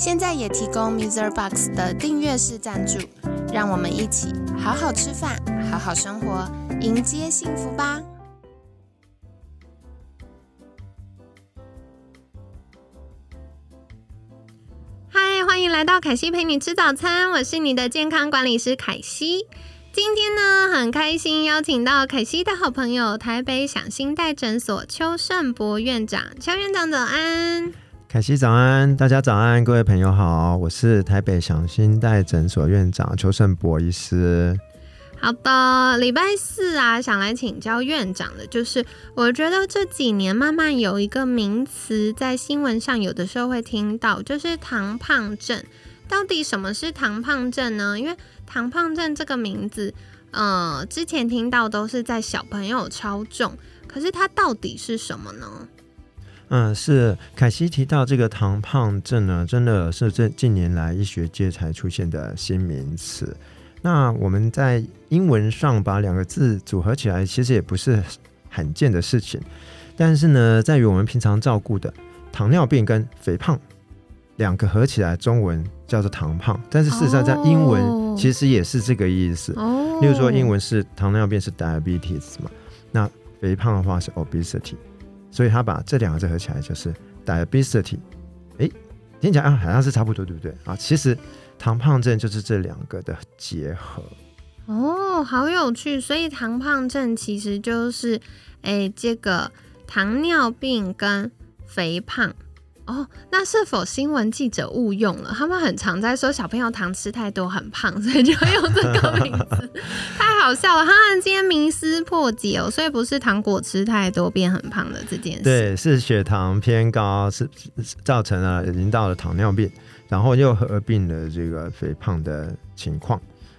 现在也提供 Mr. Box 的订阅式赞助，让我们一起好好吃饭，好好生活，迎接幸福吧！嗨，欢迎来到凯西陪你吃早餐，我是你的健康管理师凯西。今天呢，很开心邀请到凯西的好朋友，台北享心代诊所邱胜博院长。邱院长早安，凯西早安，大家早安，各位朋友好，我是台北享心代诊所院长邱胜博医师。好的，礼拜四啊，想来请教院长的，就是我觉得这几年慢慢有一个名词在新闻上有的时候会听到，就是糖胖症。到底什么是糖胖症呢？因为糖胖症这个名字，呃，之前听到都是在小朋友超重，可是它到底是什么呢？嗯，是凯西提到这个糖胖症呢，真的是这近年来医学界才出现的新名词。那我们在英文上把两个字组合起来，其实也不是罕见的事情。但是呢，在于我们平常照顾的糖尿病跟肥胖两个合起来，中文叫做糖胖，但是事实上在英文其实也是这个意思。哦，例如说英文是糖尿病是 diabetes 嘛，那肥胖的话是 obesity，所以他把这两个字合起来就是 diabetes。哎，听起来啊好像是差不多，对不对啊？其实。糖胖症就是这两个的结合哦，好有趣。所以糖胖症其实就是，哎，这个糖尿病跟肥胖哦。那是否新闻记者误用了？他们很常在说小朋友糖吃太多很胖，所以就用这个名字，太好笑了。哈，今天名思破解哦，所以不是糖果吃太多变很胖的这件事，对，是血糖偏高是造成了已经到了糖尿病。然后又合并了这个肥胖的情况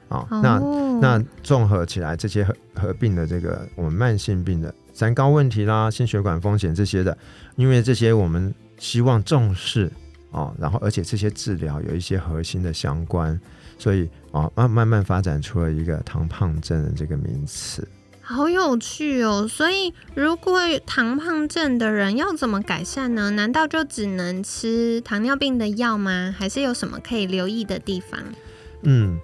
啊，那那综合起来，这些合合并的这个我们慢性病的三高问题啦、心血管风险这些的，因为这些我们希望重视啊，然后而且这些治疗有一些核心的相关，所以啊慢慢慢发展出了一个糖胖症的这个名词。好有趣哦！所以，如果糖胖症的人要怎么改善呢？难道就只能吃糖尿病的药吗？还是有什么可以留意的地方？嗯，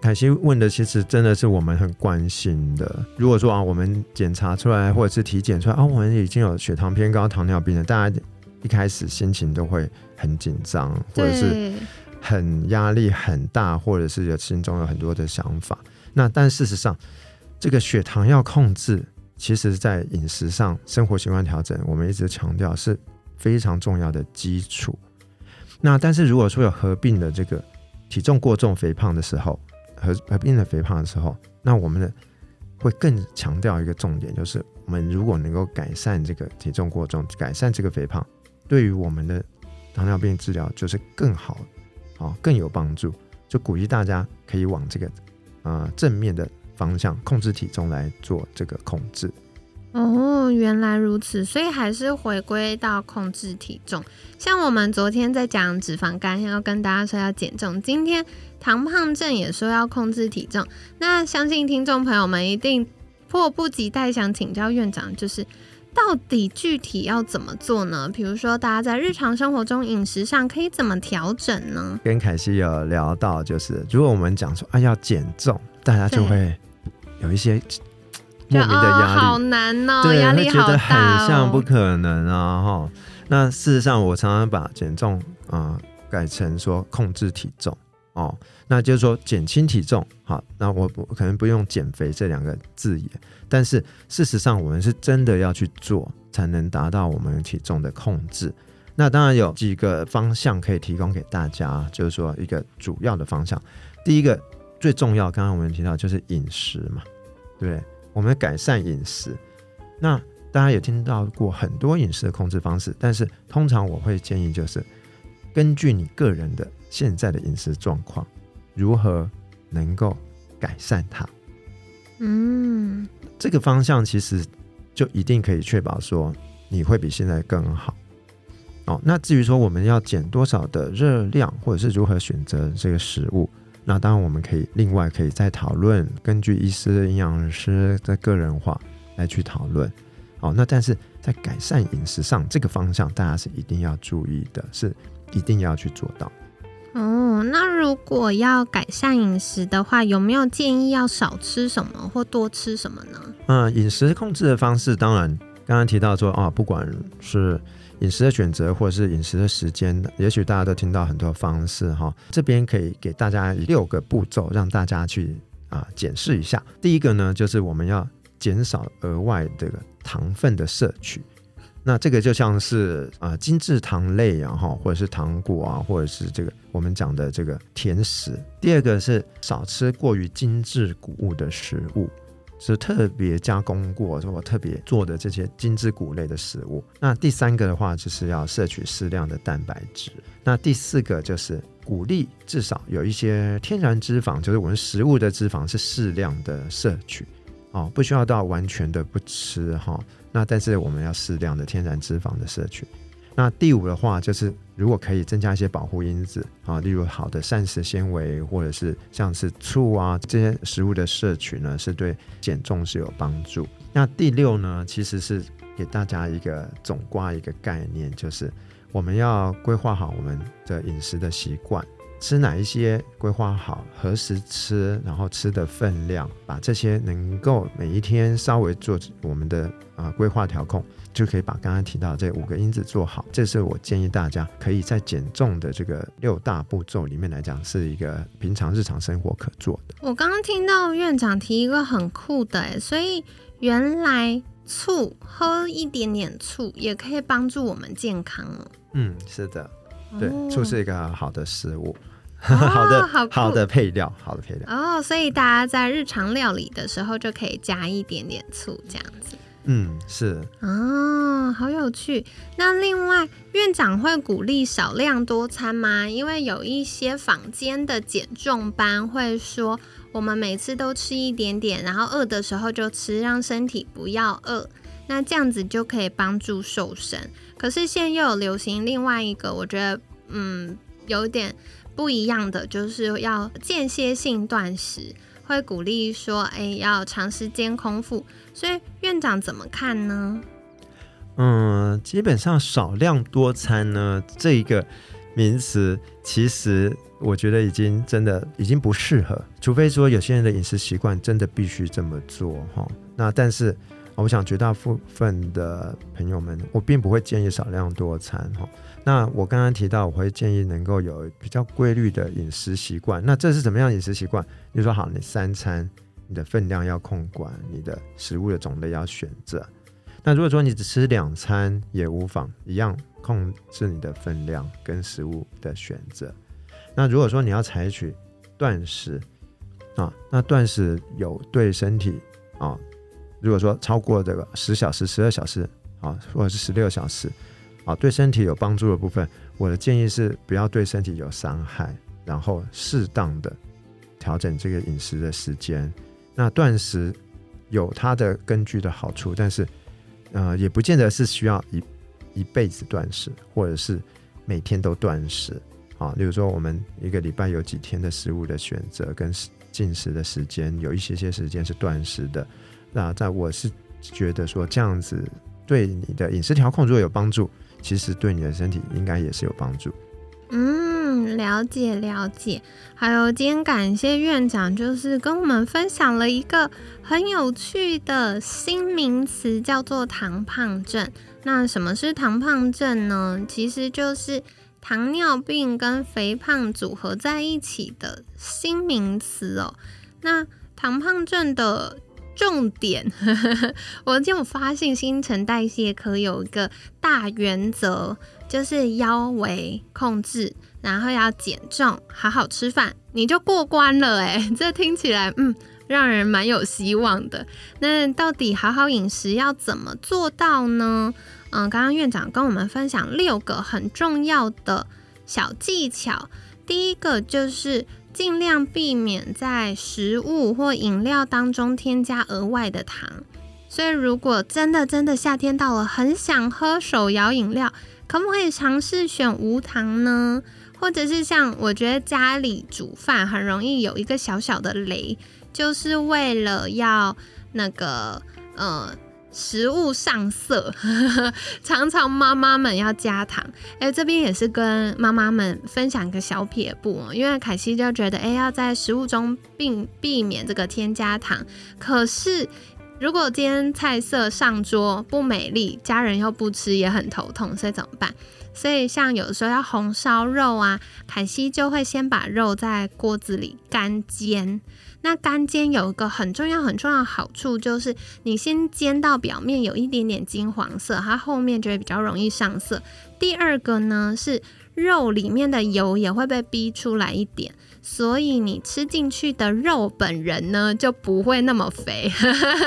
凯西问的其实真的是我们很关心的。如果说啊，我们检查出来或者是体检出来啊，我们已经有血糖偏高、糖尿病了，大家一开始心情都会很紧张，或者是很压力很大，或者是有心中有很多的想法。那但事实上，这个血糖要控制，其实，在饮食上、生活习惯调整，我们一直强调是非常重要的基础。那但是如果说有合并的这个体重过重、肥胖的时候，合合并的肥胖的时候，那我们的会更强调一个重点，就是我们如果能够改善这个体重过重、改善这个肥胖，对于我们的糖尿病治疗就是更好，啊，更有帮助。就鼓励大家可以往这个啊正面的。方向控制体重来做这个控制哦，原来如此，所以还是回归到控制体重。像我们昨天在讲脂肪肝，要跟大家说要减重，今天糖胖症也说要控制体重。那相信听众朋友们一定迫不及待想请教院长，就是到底具体要怎么做呢？比如说，大家在日常生活中饮食上可以怎么调整呢？跟凯西有聊到，就是如果我们讲说啊要减重，大家就会。有一些莫名的压力，好难哦，压力好大，很像不可能啊！哈，那事实上，我常常把减重啊改成说控制体重哦，那就是说减轻体重。好，那我我可能不用减肥这两个字眼，但是事实上，我们是真的要去做，才能达到我们体重的控制。那当然有几个方向可以提供给大家，就是说一个主要的方向，第一个。最重要，刚刚我们提到就是饮食嘛，对我们改善饮食，那大家也听到过很多饮食的控制方式，但是通常我会建议就是根据你个人的现在的饮食状况，如何能够改善它。嗯，这个方向其实就一定可以确保说你会比现在更好。哦，那至于说我们要减多少的热量，或者是如何选择这个食物，那当然我们可以另外可以再讨论，根据医师、营养师的个人化来去讨论。哦，那但是在改善饮食上这个方向，大家是一定要注意的，是一定要去做到。哦，那如果要改善饮食的话，有没有建议要少吃什么或多吃什么呢？嗯，饮食控制的方式，当然刚刚提到说啊，不管是饮食的选择，或者是饮食的时间，也许大家都听到很多方式哈。这边可以给大家六个步骤，让大家去啊检视一下。第一个呢，就是我们要减少额外这个糖分的摄取。那这个就像是啊精制糖类啊哈，或者是糖果啊，或者是这个我们讲的这个甜食。第二个是少吃过于精致谷物的食物，是特别加工过或特别做的这些精致谷类的食物。那第三个的话，就是要摄取适量的蛋白质。那第四个就是鼓励至少有一些天然脂肪，就是我们食物的脂肪是适量的摄取，哦，不需要到完全的不吃哈。那但是我们要适量的天然脂肪的摄取。那第五的话，就是如果可以增加一些保护因子啊，例如好的膳食纤维，或者是像是醋啊这些食物的摄取呢，是对减重是有帮助。那第六呢，其实是给大家一个总挂一个概念，就是我们要规划好我们的饮食的习惯。吃哪一些规划好，何时吃，然后吃的分量，把这些能够每一天稍微做我们的啊规划调控，就可以把刚刚提到这五个因子做好。这是我建议大家可以在减重的这个六大步骤里面来讲，是一个平常日常生活可做的。我刚刚听到院长提一个很酷的，哎，所以原来醋喝一点点醋也可以帮助我们健康哦。嗯，是的，对，醋是一个好的食物。好的，好好的配料，好的配料哦，所以大家在日常料理的时候就可以加一点点醋，这样子。嗯，是哦，好有趣。那另外，院长会鼓励少量多餐吗？因为有一些坊间的减重班会说，我们每次都吃一点点，然后饿的时候就吃，让身体不要饿，那这样子就可以帮助瘦身。可是现在又有流行另外一个，我觉得嗯，有点。不一样的就是要间歇性断食，会鼓励说，哎，要长时间空腹。所以院长怎么看呢？嗯，基本上少量多餐呢，这一个名词，其实我觉得已经真的已经不适合，除非说有些人的饮食习惯真的必须这么做哈。那但是。我想绝大部分的朋友们，我并不会建议少量多餐哈。那我刚刚提到，我会建议能够有比较规律的饮食习惯。那这是怎么样饮食习惯？你说好，你三餐你的分量要控管，你的食物的种类要选择。那如果说你只吃两餐也无妨，一样控制你的分量跟食物的选择。那如果说你要采取断食啊，那断食有对身体啊。如果说超过这个十小时、十二小时啊，或者是十六小时啊，对身体有帮助的部分，我的建议是不要对身体有伤害，然后适当的调整这个饮食的时间。那断食有它的根据的好处，但是呃，也不见得是需要一一辈子断食，或者是每天都断食啊。例如说，我们一个礼拜有几天的食物的选择跟进食的时间，有一些些时间是断食的。那在我是觉得说这样子对你的饮食调控如果有帮助，其实对你的身体应该也是有帮助。嗯，了解了解。还有今天感谢院长，就是跟我们分享了一个很有趣的新名词，叫做糖胖症。那什么是糖胖症呢？其实就是糖尿病跟肥胖组合在一起的新名词哦。那糖胖症的。重点，我今天我发现新陈代谢科有一个大原则，就是腰围控制，然后要减重，好好吃饭，你就过关了。哎，这听起来嗯，让人蛮有希望的。那到底好好饮食要怎么做到呢？嗯，刚刚院长跟我们分享六个很重要的小技巧，第一个就是尽量避免在食物或饮料当中添加额外的糖。所以，如果真的真的夏天到了，很想喝手摇饮料，可不可以尝试选无糖呢？或者是像我觉得家里煮饭很容易有一个小小的雷，就是为了要那个呃。食物上色，常常妈妈们要加糖。哎，这边也是跟妈妈们分享个小撇步哦，因为凯西就觉得，哎，要在食物中并避免这个添加糖。可是，如果今天菜色上桌不美丽，家人又不吃，也很头痛，所以怎么办？所以，像有的时候要红烧肉啊，凯西就会先把肉在锅子里干煎。那干煎有一个很重要很重要的好处，就是你先煎到表面有一点点金黄色，它后面就会比较容易上色。第二个呢，是肉里面的油也会被逼出来一点，所以你吃进去的肉本人呢就不会那么肥。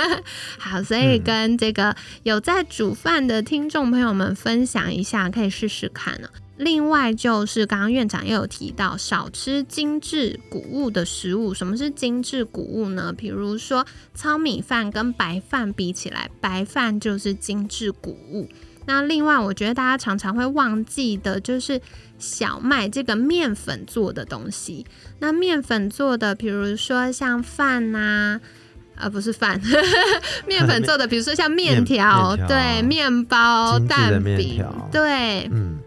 好，所以跟这个有在煮饭的听众朋友们分享一下，可以试试看呢。另外就是刚刚院长也有提到，少吃精致谷物的食物。什么是精致谷物呢？比如说糙米饭跟白饭比起来，白饭就是精致谷物。那另外，我觉得大家常常会忘记的就是小麦这个面粉做的东西。那面粉做的，比如说像饭呐，呃，不是饭，面粉做的，比如说像面条，对，面包、蛋饼，对，嗯。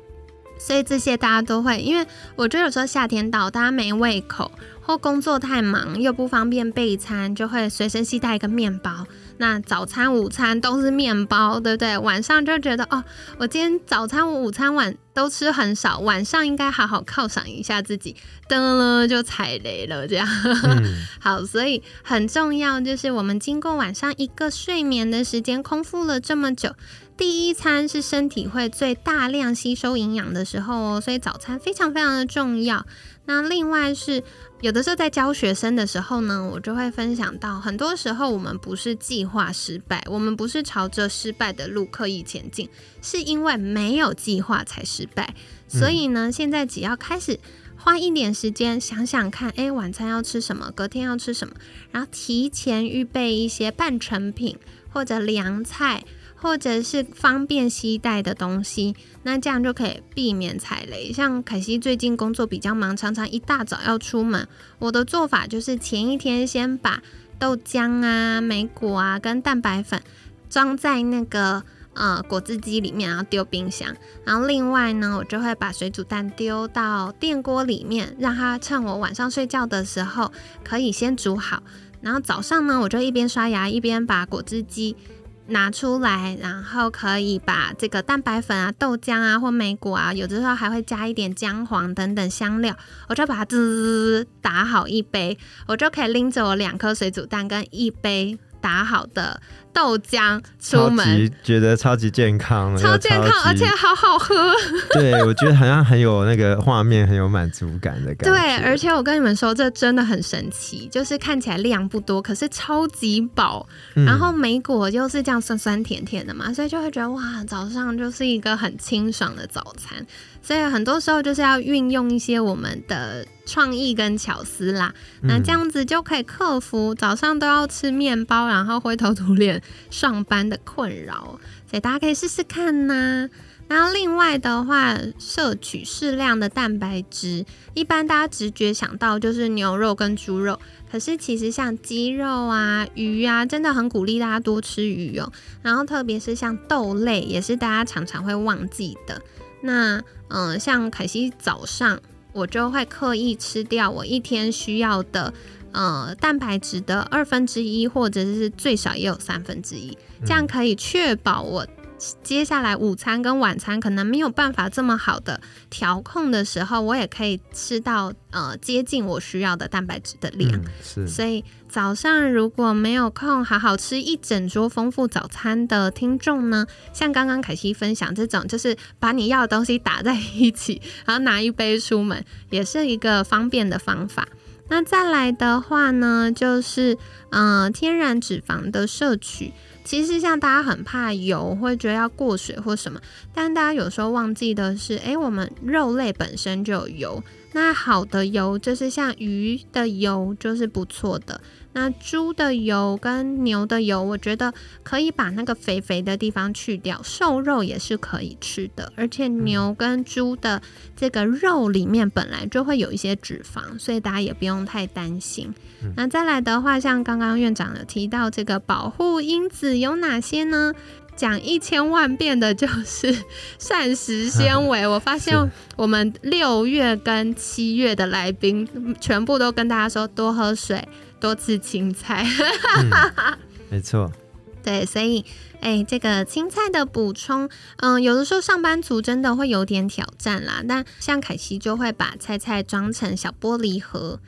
所以这些大家都会，因为我觉得有时候夏天到，大家没胃口，或工作太忙又不方便备餐，就会随身携带一个面包。那早餐、午餐都是面包，对不对？晚上就觉得哦，我今天早餐、午餐、晚都吃很少，晚上应该好好犒赏一下自己，噔了就踩雷了，这样。好，所以很重要就是我们经过晚上一个睡眠的时间，空腹了这么久。第一餐是身体会最大量吸收营养的时候哦，所以早餐非常非常的重要。那另外是有的时候在教学生的时候呢，我就会分享到，很多时候我们不是计划失败，我们不是朝着失败的路刻意前进，是因为没有计划才失败。所以呢，现在只要开始花一点时间想想看，诶，晚餐要吃什么，隔天要吃什么，然后提前预备一些半成品或者凉菜。或者是方便携带的东西，那这样就可以避免踩雷。像凯西最近工作比较忙，常常一大早要出门。我的做法就是前一天先把豆浆啊、莓果啊跟蛋白粉装在那个呃果汁机里面，然后丢冰箱。然后另外呢，我就会把水煮蛋丢到电锅里面，让它趁我晚上睡觉的时候可以先煮好。然后早上呢，我就一边刷牙一边把果汁机。拿出来，然后可以把这个蛋白粉啊、豆浆啊或梅果啊，有的时候还会加一点姜黄等等香料，我就把它滋打好一杯，我就可以拎着我两颗水煮蛋跟一杯打好的。豆浆出门，觉得超级健康，超健康，而且好好喝。对，我觉得好像很有那个画面，很有满足感的感觉。对，而且我跟你们说，这真的很神奇，就是看起来量不多，可是超级饱。然后莓果又是这样酸酸甜甜的嘛，所以就会觉得哇，早上就是一个很清爽的早餐。所以很多时候就是要运用一些我们的创意跟巧思啦，那这样子就可以克服早上都要吃面包，然后灰头土脸。上班的困扰，所以大家可以试试看呐。然后另外的话，摄取适量的蛋白质，一般大家直觉想到就是牛肉跟猪肉，可是其实像鸡肉啊、鱼啊，真的很鼓励大家多吃鱼哦。然后特别是像豆类，也是大家常常会忘记的。那嗯，像凯西早上我就会刻意吃掉我一天需要的。呃，蛋白质的二分之一，或者是最少也有三分之一，这样可以确保我接下来午餐跟晚餐可能没有办法这么好的调控的时候，我也可以吃到呃接近我需要的蛋白质的量。是，所以早上如果没有空好好吃一整桌丰富早餐的听众呢，像刚刚凯西分享这种，就是把你要的东西打在一起，然后拿一杯出门，也是一个方便的方法。那再来的话呢，就是嗯，天然脂肪的摄取。其实像大家很怕油，会觉得要过水或什么，但大家有时候忘记的是，诶，我们肉类本身就有油。那好的油就是像鱼的油就是不错的。那猪的油跟牛的油，我觉得可以把那个肥肥的地方去掉，瘦肉也是可以吃的。而且牛跟猪的这个肉里面本来就会有一些脂肪，所以大家也不用太担心。那再来的话，像刚刚院长有提到这个保护因子有哪些呢？讲一千万遍的就是 膳食纤维。我发现我们六月跟七月的来宾全部都跟大家说多喝水。多吃青菜，没错。对，所以，哎，这个青菜的补充，嗯，有的时候上班族真的会有点挑战啦。但像凯西就会把菜菜装成小玻璃盒，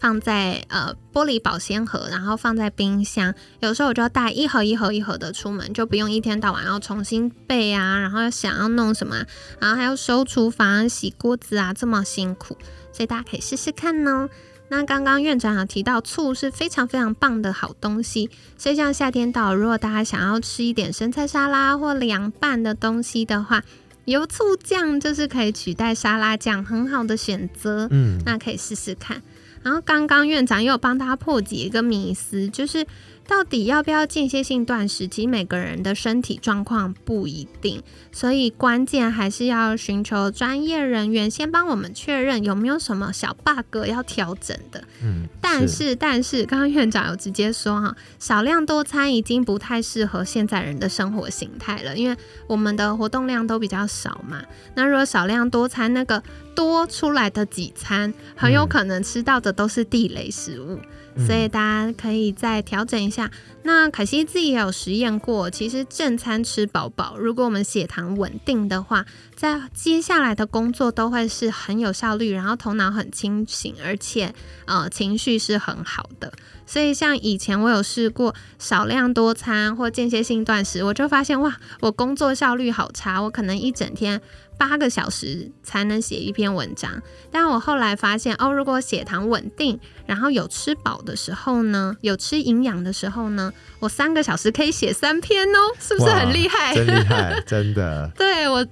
放在呃玻璃保鲜盒，然后放在冰箱。有时候我就要带一盒一盒一盒的出门，就不用一天到晚要重新备啊，然后想要弄什么，然后还要收厨房、洗锅子啊，这么辛苦。所以大家可以试试看呢。那刚刚院长有提到醋是非常非常棒的好东西，所以像夏天到，如果大家想要吃一点生菜沙拉或凉拌的东西的话，油醋酱就是可以取代沙拉酱很好的选择。嗯，那可以试试看。然后刚刚院长又帮大家破解一个迷思，就是。到底要不要间歇性断食？其实每个人的身体状况不一定，所以关键还是要寻求专业人员先帮我们确认有没有什么小 bug 要调整的。嗯，但是但是刚刚院长有直接说哈，少量多餐已经不太适合现在人的生活形态了，因为我们的活动量都比较少嘛。那如果少量多餐，那个多出来的几餐，很有可能吃到的都是地雷食物。所以大家可以再调整一下。那凯西自己也有实验过，其实正餐吃饱饱，如果我们血糖稳定的话，在接下来的工作都会是很有效率，然后头脑很清醒，而且呃情绪是很好的。所以像以前我有试过少量多餐或间歇性断食，我就发现哇，我工作效率好差，我可能一整天。八个小时才能写一篇文章，但我后来发现哦，如果血糖稳定，然后有吃饱的时候呢，有吃营养的时候呢，我三个小时可以写三篇哦，是不是很厉害？真厉害，真的。对我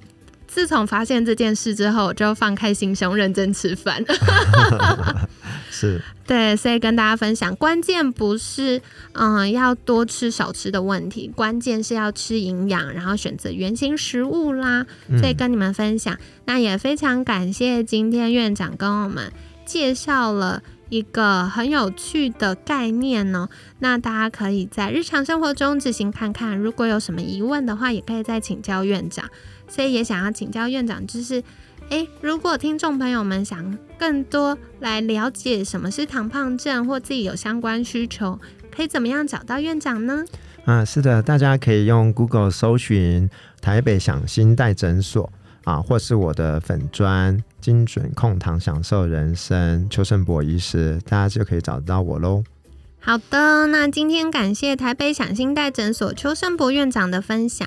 自从发现这件事之后，我就放开心胸认真吃饭。是对，所以跟大家分享，关键不是嗯要多吃少吃的问题，关键是要吃营养，然后选择原型食物啦。所以跟你们分享，那也非常感谢今天院长跟我们介绍了一个很有趣的概念哦。那大家可以在日常生活中自行看看，如果有什么疑问的话，也可以再请教院长。所以也想要请教院长，就是。诶，如果听众朋友们想更多来了解什么是糖胖症，或自己有相关需求，可以怎么样找到院长呢？啊，是的，大家可以用 Google 搜寻台北享心带诊所啊，或是我的粉砖精准控糖享受人生邱胜博医师，大家就可以找到我喽。好的，那今天感谢台北享心带诊所邱胜博院长的分享。